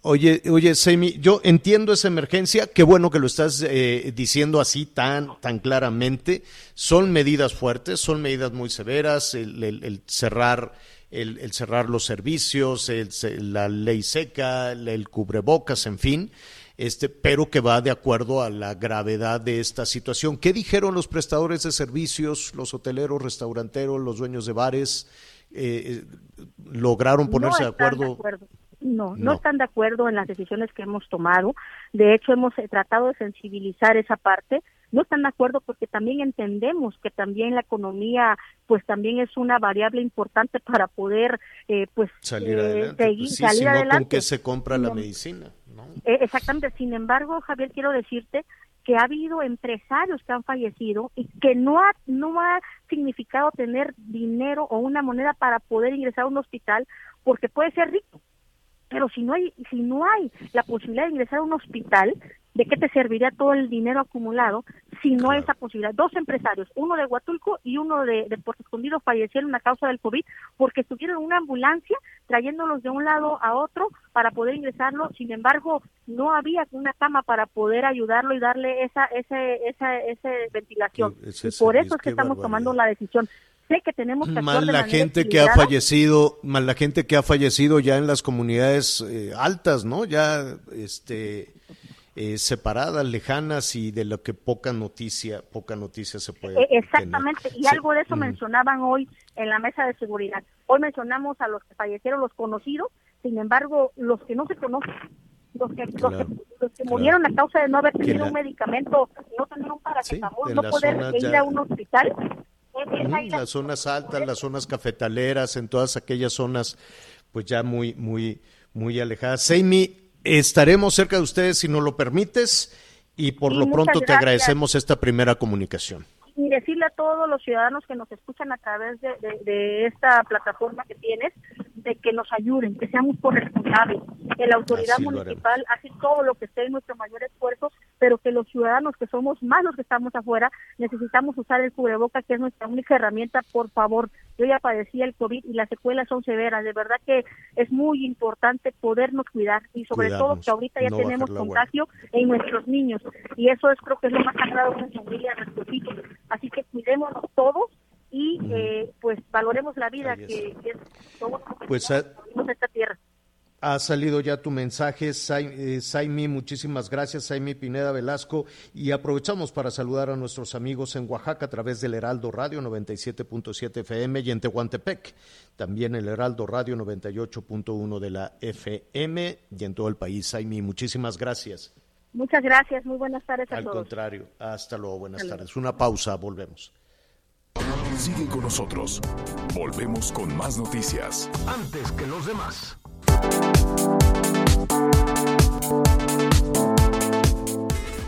Oye, oye, Semi, yo entiendo esa emergencia, qué bueno que lo estás eh, diciendo así tan, tan claramente. Son medidas fuertes, son medidas muy severas, el, el- el cerrar, el, el cerrar los servicios, el la ley seca, el, cubrebocas, en fin, este, pero que va de acuerdo a la gravedad de esta situación. ¿Qué dijeron los prestadores de servicios, los hoteleros, restauranteros, los dueños de bares? Eh, eh, ¿Lograron ponerse no de acuerdo? No, no, No. están de acuerdo en las decisiones que hemos tomado. De hecho, hemos eh, tratado de sensibilizar esa parte. No están de acuerdo porque también entendemos que también la economía, pues también es una variable importante para poder, eh, pues, salir eh, adelante. seguir- Pues sí, salir no, ¿con adelante. qué se compra la No. medicina? Eh, exactamente. Sin embargo, Javier, quiero decirte que ha habido empresarios que han fallecido y que no ha, no ha significado tener dinero o una moneda para poder ingresar a un hospital porque puede ser rico. Pero si no hay, si no hay la posibilidad de ingresar a un hospital, ¿de qué te serviría todo el dinero acumulado si no hay esa posibilidad? Dos empresarios, uno de Huatulco y uno de, de Puerto Escondido fallecieron a causa del COVID porque estuvieron en una ambulancia trayéndolos de un lado a otro para poder ingresarlo, sin embargo, no había una cama para poder ayudarlo y darle esa, ese, esa, esa ventilación. Ese y por eso es que estamos tomando la decisión. Sé que tenemos que Más la gente que ha fallecido, más la gente que ha fallecido ya en las comunidades eh, altas, ¿no? Ya este eh, separadas, lejanas y de lo que poca noticia, poca noticia se puede. Eh, Exactamente, tener. y algo de eso Mm. mencionaban hoy en la mesa de seguridad. Hoy mencionamos a los que fallecieron, los conocidos, sin embargo, los que no se conocen, los que, los que- los que claro. murieron a causa de no haber tenido la- un medicamento, no tener un paracetamol, no poder ir ya- a un hospital. es- es ahí la- las zonas altas, las zonas cafetaleras, en todas aquellas zonas, pues ya muy, muy, muy alejadas. Seimi, estaremos cerca de ustedes si nos lo permites y por lo pronto te agradecemos esta primera comunicación. y decirle a todos los ciudadanos que nos escuchan a través de, de- de esta plataforma que tienes, de que nos ayuden, que seamos corresponsables, que la autoridad Así municipal hace todo lo que esté en nuestro mayor esfuerzo, pero que los ciudadanos que somos más los que estamos afuera, necesitamos usar el cubreboca, que es nuestra única herramienta, por favor. Yo ya padecí el COVID y las secuelas son severas, de verdad que es muy importante podernos cuidar y sobre todo Cuidarnos, que ahorita ya no tenemos contagio en nuestros niños. Y eso es creo que es lo más sagrado de una familia, nuestros hijos. Así que cuidémonos todos y eh, pues valoremos la vida que, que es somos Pues ah, en esta tierra. ha salido ya tu mensaje, eh, Saimi, muchísimas gracias, Saimi Pineda Velasco, y aprovechamos para saludar a nuestros amigos en Oaxaca a través del Heraldo Radio 97.7 FM y en Tehuantepec, también el Heraldo Radio 98.1 de la FM y en todo el país. Saimi, muchísimas gracias. Muchas gracias, muy buenas tardes a Al todos. contrario, hasta luego, buenas tardes. Una pausa, volvemos. Sigue con nosotros. Volvemos con más noticias. Antes que los demás.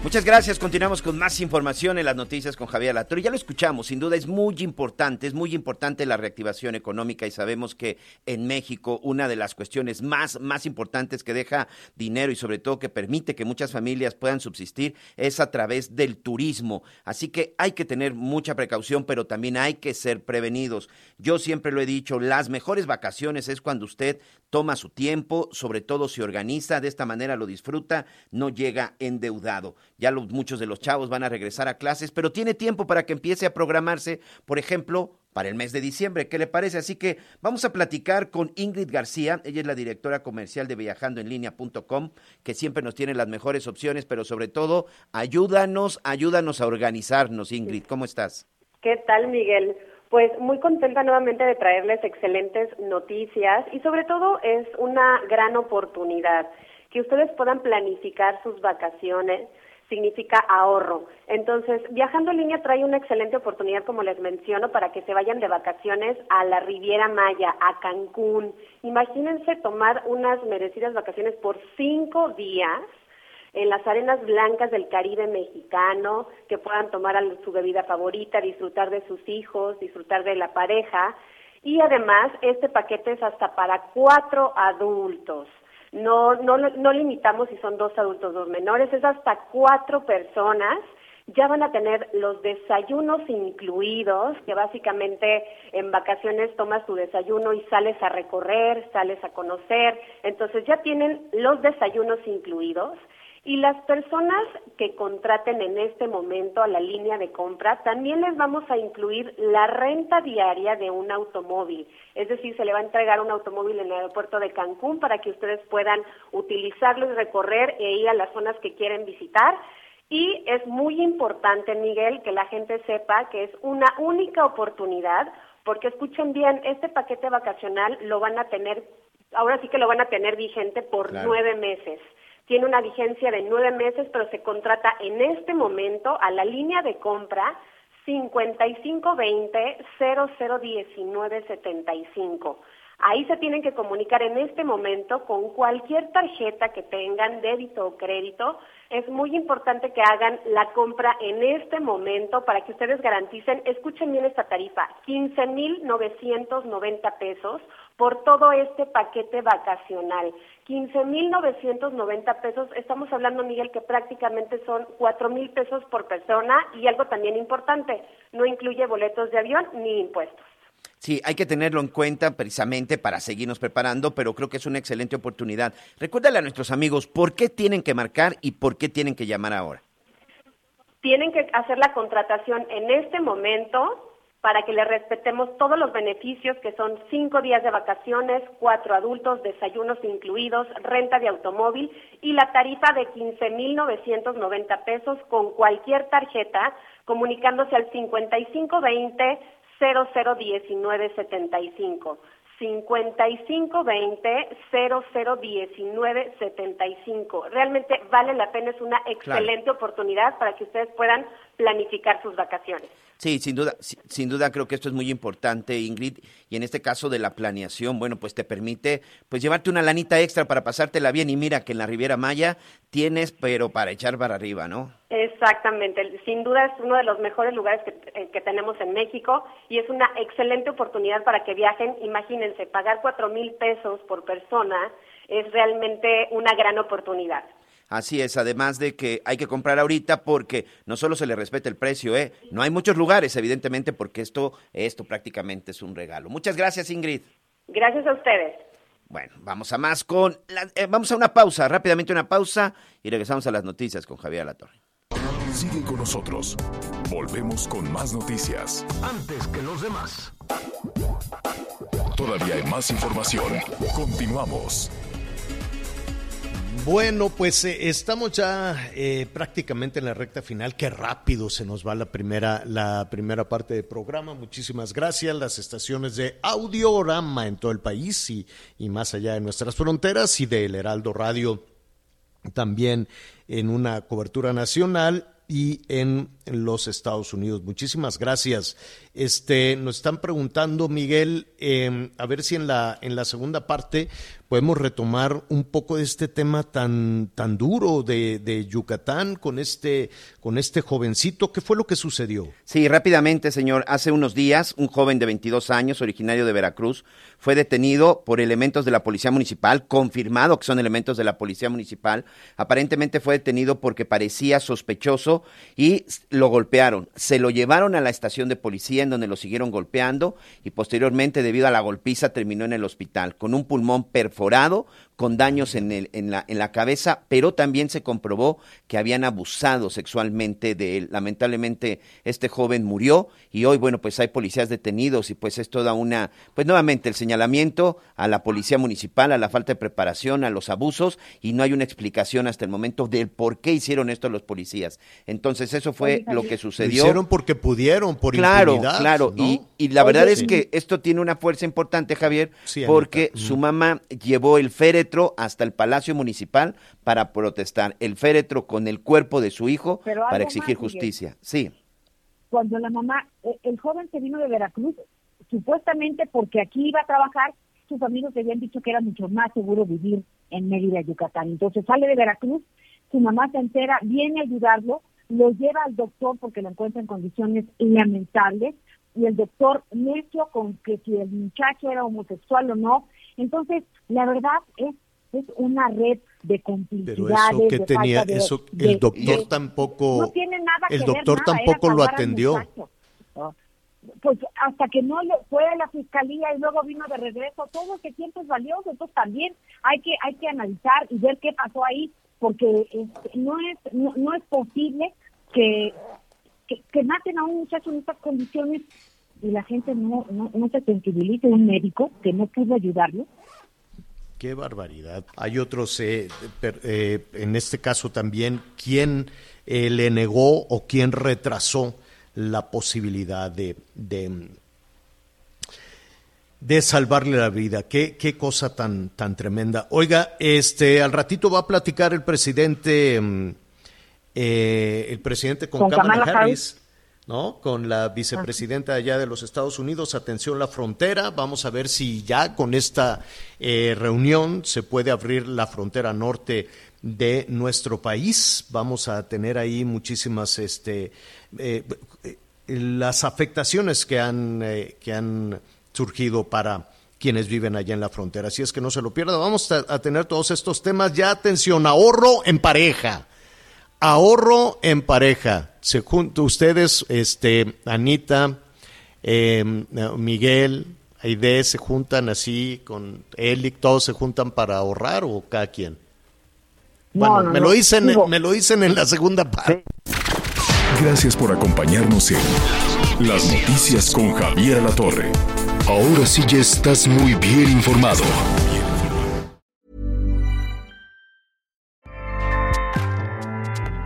Muchas gracias. Continuamos con más información en las noticias con Javier Latorre. Ya lo escuchamos, sin duda es muy importante, es muy importante la reactivación económica y sabemos que en México una de las cuestiones más, más importantes que deja dinero y sobre todo que permite que muchas familias puedan subsistir es a través del turismo. Así que hay que tener mucha precaución, pero también hay que ser prevenidos. Yo siempre lo he dicho, las mejores vacaciones es cuando usted toma su tiempo, sobre todo se organiza, de esta manera lo disfruta, no llega endeudado. Ya los, muchos de los chavos van a regresar a clases, pero tiene tiempo para que empiece a programarse, por ejemplo, para el mes de diciembre. ¿Qué le parece? Así que vamos a platicar con Ingrid García, ella es la directora comercial de viajandoenlinea.com, que siempre nos tiene las mejores opciones, pero sobre todo, ayúdanos, ayúdanos a organizarnos, Ingrid. ¿Cómo estás? ¿Qué tal, Miguel? Pues muy contenta nuevamente de traerles excelentes noticias y sobre todo es una gran oportunidad que ustedes puedan planificar sus vacaciones significa ahorro. Entonces, viajando en línea trae una excelente oportunidad, como les menciono, para que se vayan de vacaciones a la Riviera Maya, a Cancún. Imagínense tomar unas merecidas vacaciones por cinco días en las arenas blancas del Caribe mexicano, que puedan tomar su bebida favorita, disfrutar de sus hijos, disfrutar de la pareja. Y además, este paquete es hasta para cuatro adultos. No, no, no limitamos si son dos adultos, dos menores, es hasta cuatro personas. Ya van a tener los desayunos incluidos, que básicamente en vacaciones tomas tu desayuno y sales a recorrer, sales a conocer. Entonces ya tienen los desayunos incluidos. Y las personas que contraten en este momento a la línea de compra, también les vamos a incluir la renta diaria de un automóvil. Es decir, se le va a entregar un automóvil en el aeropuerto de Cancún para que ustedes puedan utilizarlo y recorrer e ir a las zonas que quieren visitar. Y es muy importante, Miguel, que la gente sepa que es una única oportunidad, porque escuchen bien, este paquete vacacional lo van a tener, ahora sí que lo van a tener vigente por Claro. nueve meses tiene una vigencia de nueve meses, pero se contrata en este momento a la línea de compra 5520-001975. Ahí se tienen que comunicar en este momento con cualquier tarjeta que tengan, débito o crédito. Es muy importante que hagan la compra en este momento para que ustedes garanticen, escuchen bien esta tarifa, 15.990 pesos por todo este paquete vacacional. 15.990 pesos, estamos hablando, Miguel, que prácticamente son 4.000 pesos por persona y algo también importante, no incluye boletos de avión ni impuestos. Sí, hay que tenerlo en cuenta precisamente para seguirnos preparando, pero creo que es una excelente oportunidad. Recuérdale a nuestros amigos por qué tienen que marcar y por qué tienen que llamar ahora. Tienen que hacer la contratación en este momento para que le respetemos todos los beneficios que son cinco días de vacaciones, cuatro adultos, desayunos incluidos, renta de automóvil y la tarifa de 15.990 pesos con cualquier tarjeta comunicándose al 5520 001975. 5520 001975. Realmente vale la pena, es una excelente oportunidad para que ustedes puedan planificar sus vacaciones. Sí, sin duda, si- sin duda creo que esto es muy importante, Ingrid, y en este caso de la planeación, bueno, pues te permite pues llevarte una lanita extra para pasártela bien y mira que en la Riviera Maya tienes pero para echar para arriba, ¿no? Exactamente, sin duda es uno de los mejores lugares que, eh, que tenemos en México y es una excelente oportunidad para que viajen. Imagínense, pagar cuatro mil pesos por persona es realmente una gran oportunidad. Así es, además de que hay que comprar ahorita porque no solo se le respeta el precio, ¿eh? No hay muchos lugares, evidentemente, porque esto, esto prácticamente es un regalo. Muchas gracias, Ingrid. Gracias a ustedes. Bueno, vamos a más con... la- eh, vamos a una pausa, rápidamente una pausa y regresamos a las noticias con Javier Alatorre. Sigue con nosotros. Volvemos con más noticias. Antes que los demás. Todavía hay más información. Continuamos. Bueno, pues eh, estamos ya eh, prácticamente en la recta final. Qué rápido se nos va la primera, la primera parte del programa. Muchísimas gracias. Las estaciones de Audiorama en todo el país y, y más allá de nuestras fronteras y del Heraldo Radio también en una cobertura nacional y en los Estados Unidos. Muchísimas gracias. Este, nos están preguntando, Miguel, eh, a ver si en la, en la segunda parte podemos retomar un poco de este tema tan, tan duro de, de Yucatán con este, con este jovencito. ¿Qué fue lo que sucedió? Sí, rápidamente, señor. Hace unos días, un joven de 22 años, originario de Veracruz, fue detenido por elementos de la Policía Municipal, confirmado que son elementos de la Policía Municipal. Aparentemente fue detenido porque parecía sospechoso y lo golpearon. Se lo llevaron a la estación de policía en donde lo siguieron golpeando y posteriormente, debido a la golpiza, terminó en el hospital con un pulmón perforado, con daños en, el, en, la, en la cabeza, pero también se comprobó que habían abusado sexualmente de él. Lamentablemente, este joven murió y hoy, bueno, pues hay policías detenidos y pues es toda una, pues nuevamente el señalamiento a la policía municipal, a la falta de preparación, a los abusos y no hay una explicación hasta el momento del por qué hicieron esto los policías. Entonces, eso fue lo que Lo sucedió. hicieron porque pudieron, por Claro, impunidad, claro. ¿no? Y, y la verdad es que esto tiene una fuerza importante, Javier, Sí, porque Anita. su mamá llevó el féretro hasta el Palacio Municipal para protestar. El féretro con el cuerpo de su hijo para exigir más, justicia. Sí. cuando la mamá, eh, el joven se vino de Veracruz, supuestamente porque aquí iba a trabajar, sus amigos le habían dicho que era mucho más seguro vivir en Mérida, Yucatán. Entonces sale de Veracruz, su mamá se entera, viene a ayudarlo, lo lleva al doctor porque lo encuentra en condiciones lamentables y el doctor necio con que si el muchacho era homosexual o no. Entonces, la verdad es es una red de Pero complicidades. eso que tenía, de- eso, de- el doctor de- tampoco, no tiene nada el que ver doctor nada, tampoco lo atendió. Pues hasta que no le fue a la fiscalía y luego vino de regreso, todo ese tiempo es valioso, entonces también hay que hay que analizar y ver qué pasó ahí, porque este, no es no, no es posible que, que que maten a un muchacho en estas condiciones y la gente no no, no se sensibilice un médico que no pudo ayudarlo. Qué barbaridad. Hay otros, eh, per- eh, en este caso también, quién eh, le negó o quién retrasó la posibilidad de, de, de salvarle la vida. Qué, qué cosa tan, tan tremenda. Oiga, este, al ratito va a platicar el presidente, mm, eh, el presidente con, Con Kamala, Kamala Harris. ¿No? Con la vicepresidenta allá de los Estados Unidos, atención la frontera. Vamos a ver si ya con esta eh, reunión se puede abrir la frontera norte de nuestro país. Vamos a tener ahí muchísimas, este, eh, las afectaciones que han, eh, que han surgido para quienes viven allá en la frontera. Así es que no se lo pierda. Vamos a, a tener todos estos temas. Ya atención, ahorro en pareja. Ahorro en pareja. Se juntan ustedes, este, Anita, eh, Miguel, Aide, se juntan así con Eli, todos se juntan para ahorrar o cada quien. No, Bueno, no, me no. lo dicen, me lo dicen en la segunda parte. Gracias por acompañarnos en Las Noticias con Javier La Torre. Ahora sí ya estás muy bien informado.